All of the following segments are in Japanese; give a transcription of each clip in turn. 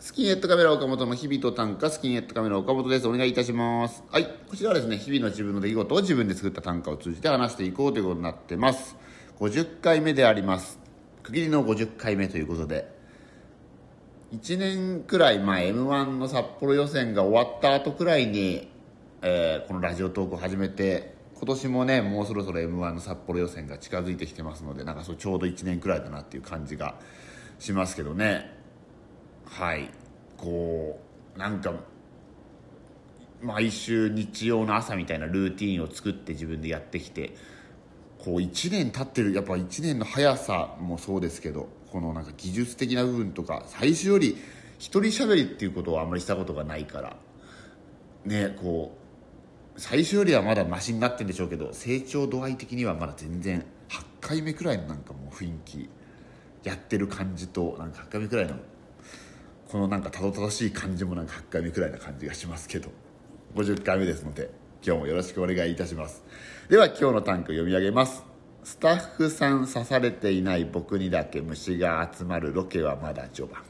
スキンヘッドカメラ岡本の日々と短歌スキンヘッドカメラ岡本です。お願いいたします。はい。こちらはですね日々の自分の出来事を自分で作った短歌を通じて話していこうということになってます。50回目であります。区切りの50回目ということで1年くらい前 m 1の札幌予選が終わった後くらいに、えーこのラジオトークを始めて今年もねもうそろそろ m 1の札幌予選が近づいてきてますのでなんかそうちょうど1年くらいだなっていう感じがしますけどね。はい。こうなんか毎週日曜の朝みたいなルーティンを作って自分でやってきてこう1年経ってるやっぱ1年の速さもそうですけどこのなんか技術的な部分とか最初より一人喋りっていうことをあんまりしたことがないからねこう最初よりはまだマシになってるんでしょうけど成長度合い的にはまだ全然8回目くらいのなんかもう雰囲気やってる感じとなんか8回目くらいのこのなんかたどたどしい感じもなんか8回目くらいな感じがしますけど。50回目ですので今日もよろしくお願いいたします。では今日のタンク読み上げます。スタッフさん刺されていない僕にだけ虫が集まるロケはまだ序盤。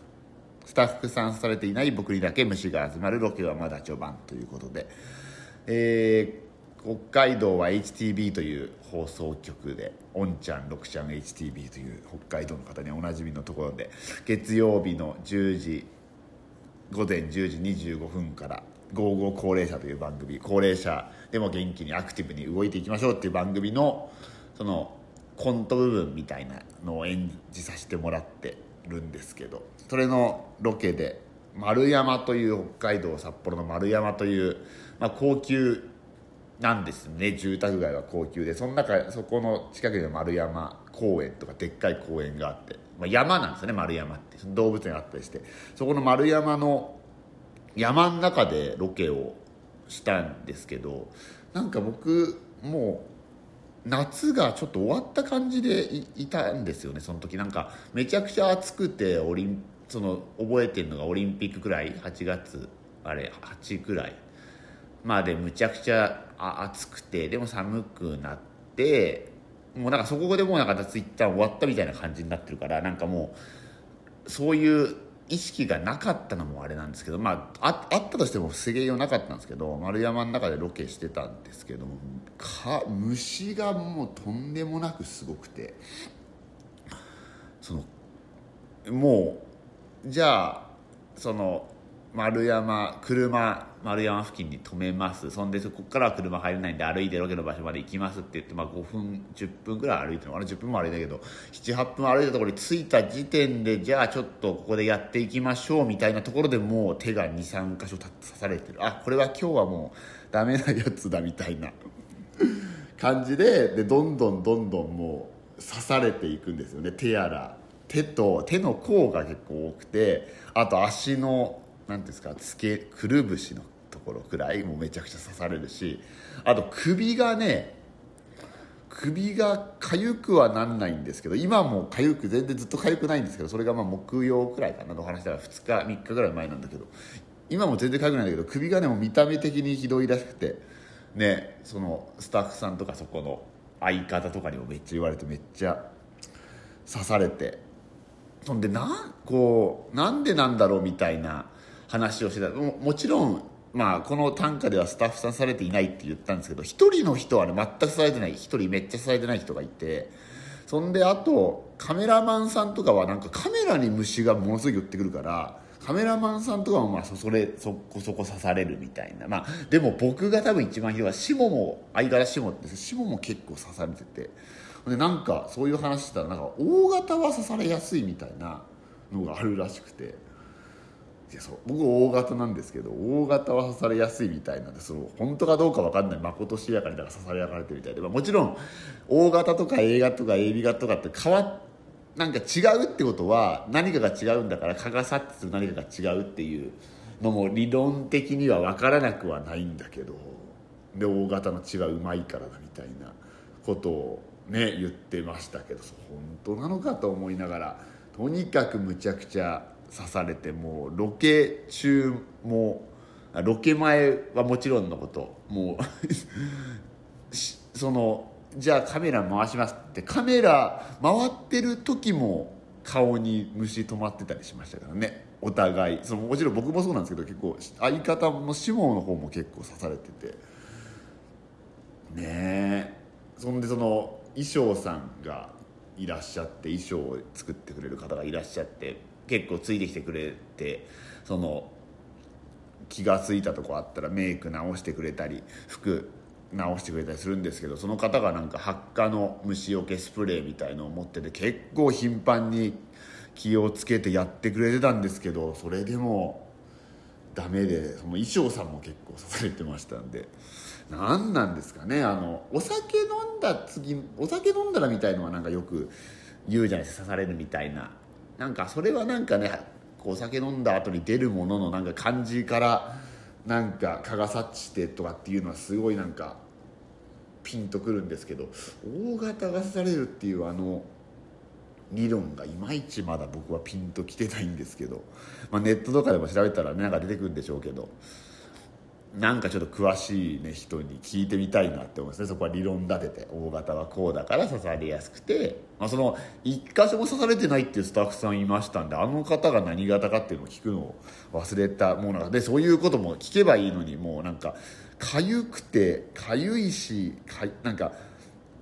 スタッフさん刺されていない僕にだけ虫が集まるロケはまだ序盤ということで。えー北海道は HTB という放送局で「おんちゃん6ちゃん HTB」という北海道の方におなじみのところで月曜日の10時午前10時25分から「ゴーゴー高齢者」という番組高齢者でも元気にアクティブに動いていきましょうっていう番組のそのコント部分みたいなのを演じさせてもらってるんですけどそれのロケで丸山という北海道札幌の丸山という、まあ、高級なんですね。住宅街は高級で。その中そこの近くに丸山公園とかでっかい公園があって、まあ、山なんですよね丸山って。動物園があったりして。そこの丸山の山の中でロケをしたんですけどなんか僕もう夏がちょっと終わった感じでいいたんですよねその時。なんかめちゃくちゃ暑くてオリンその覚えてるのがオリンピックくらい8月あれ8くらい。まあでむちゃくちゃあ暑くてでも寒くなってもうなんかそこでもうなんか夏一旦終わったみたいな感じになってるからなんかもうそういう意識がなかったのもあれなんですけどまあああったとしても防げようなかったんですけど丸山の中でロケしてたんですけどもか虫がもうとんでもなくすごくてそのもうじゃあその丸山車丸山付近に止めます。そんでそこからは車入れないんで歩いてロケの場所まで行きますって言って、まあ、5分10分ぐらい歩いてるのかな。10分も歩いたけど78分歩いたところに着いた時点でじゃあちょっとここでやっていきましょうみたいなところでもう手が23箇所刺されてる。あこれは今日はもうダメなやつだみたいな。感じででどんどんどんどんもう刺されていくんですよね。手やら。手と手の甲が結構多くてあと足のなんですかつけくるぶしのところくらいもうめちゃくちゃ刺されるしあと首がね首が痒くはなんないんですけど今も痒く全然ずっと痒くないんですけどそれがまあ木曜くらいかなの話だから2日3日ぐらい前なんだけど今も全然痒くないんだけど首がねもう見た目的にひどいらしくてねそのスタッフさんとかそこの相方とかにもめっちゃ言われてめっちゃ刺されて。そんでなこうなんでなんだろうみたいな話をしてた。ももちろんまあこの短歌ではスタッフさんされていないって言ったんですけど一人の人はね全くされてない。一人めっちゃされてない人がいてそんであとカメラマンさんとかはなんかカメラに虫がものすごい寄ってくるからカメラマンさんとかもまあそそれそこそこ刺されるみたいな。まあでも僕が多分一番ひどいはシモも相方シモってシモも結構刺されてて。でなんかそういう話してたらなんか大型は刺されやすいみたいなのがあるらしくて。いやそう。僕大型なんですけど大型は刺されやすいみたいなんでその本当かどうか分かんない。まことしやかにだから刺されやがれてるみたいで、まあ、もちろん大型とか A 型とか AB 型とかって変わっなんか違うってことは何かが違うんだから蚊が察知する何かが違うっていうのも理論的には分からなくはないんだけどで大型の血はうまいからだみたいなことをね言ってましたけど本当なのかと思いながらとにかくむちゃくちゃ刺されてもうロケ中もロケ前はもちろんのこともう そのじゃあカメラ回しますってカメラ回ってる時も顔に虫止まってたりしましたからね。お互い。そのもちろん僕もそうなんですけど結構相方の志望の方も結構刺されてて。ねえ。そんでその衣装さんがいらっしゃって衣装を作ってくれる方がいらっしゃって。結構ついてきてくれてその気が付いたとこあったらメイク直してくれたり服直してくれたりするんですけどその方がなんか発火の虫除けスプレーみたいのを持ってて結構頻繁に気をつけてやってくれてたんですけどそれでもダメでその衣装さんも結構刺されてましたんで何なんですかねあのお酒飲んだ次お酒飲んだらみたいのはなんかよく言うじゃないですか刺されるみたいな。なんかそれはなんかねお酒飲んだ後に出るもののなんか感じからなんか蚊が察知してとかっていうのはすごいなんかピンとくるんですけど大型が刺されるっていうあの理論がいまいちまだ僕はピンときてないんですけど、まあ、ネットとかでも調べたらねなんか出てくるんでしょうけどなんかちょっと詳しい、ね、人に聞いてみたいなって思うんですね。そこは理論立てて大型はこうだから刺されやすくて、まあ、その一箇所も刺されてないっていうスタッフさんいましたんであの方が何型かっていうのを聞くのを忘れたものでそういうことも聞けばいいのにもうなんか痒くて痒いしかなんか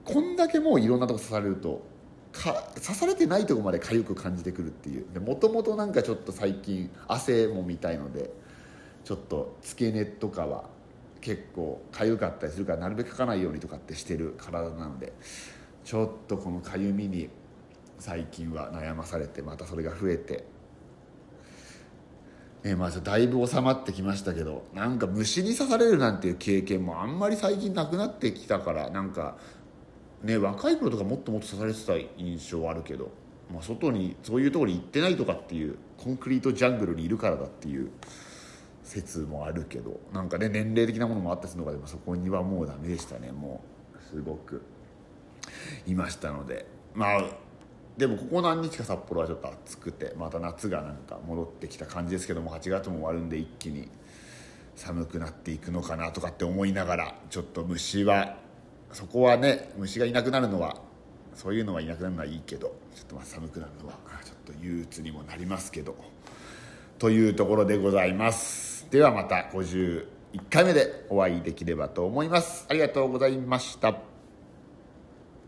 こんだけもういろんなとこ刺されるとか刺されてないとこまで痒く感じてくるっていう。もともとなんかちょっと最近汗もみたいのでちょっと付け根とかは結構痒かったりするからなるべくかかないようにとかってしてる体なのでちょっとこの痒みに最近は悩まされてまたそれが増えて。え、まあだいぶ収まってきましたけどなんか虫に刺されるなんていう経験もあんまり最近なくなってきたからなんかね若い頃とかもっともっと刺されてた印象はあるけど、まあ、外にそういうところに行ってないとかっていうコンクリートジャングルにいるからだっていう説もあるけどなんかね年齢的なものもあったりするのかでもそこにはもうダメでしたねもう。すごく。いましたので。まあでもここ何日か札幌はちょっと暑くてまた夏がなんか戻ってきた感じですけども8月も終わるんで一気に寒くなっていくのかなとかって思いながらちょっと虫はそこはね虫がいなくなるのはそういうのはいなくなるのはいいけどちょっとまあ寒くなるのはちょっと憂鬱にもなりますけどというところでございます。ではまた51回目でお会いできればと思います。ありがとうございました。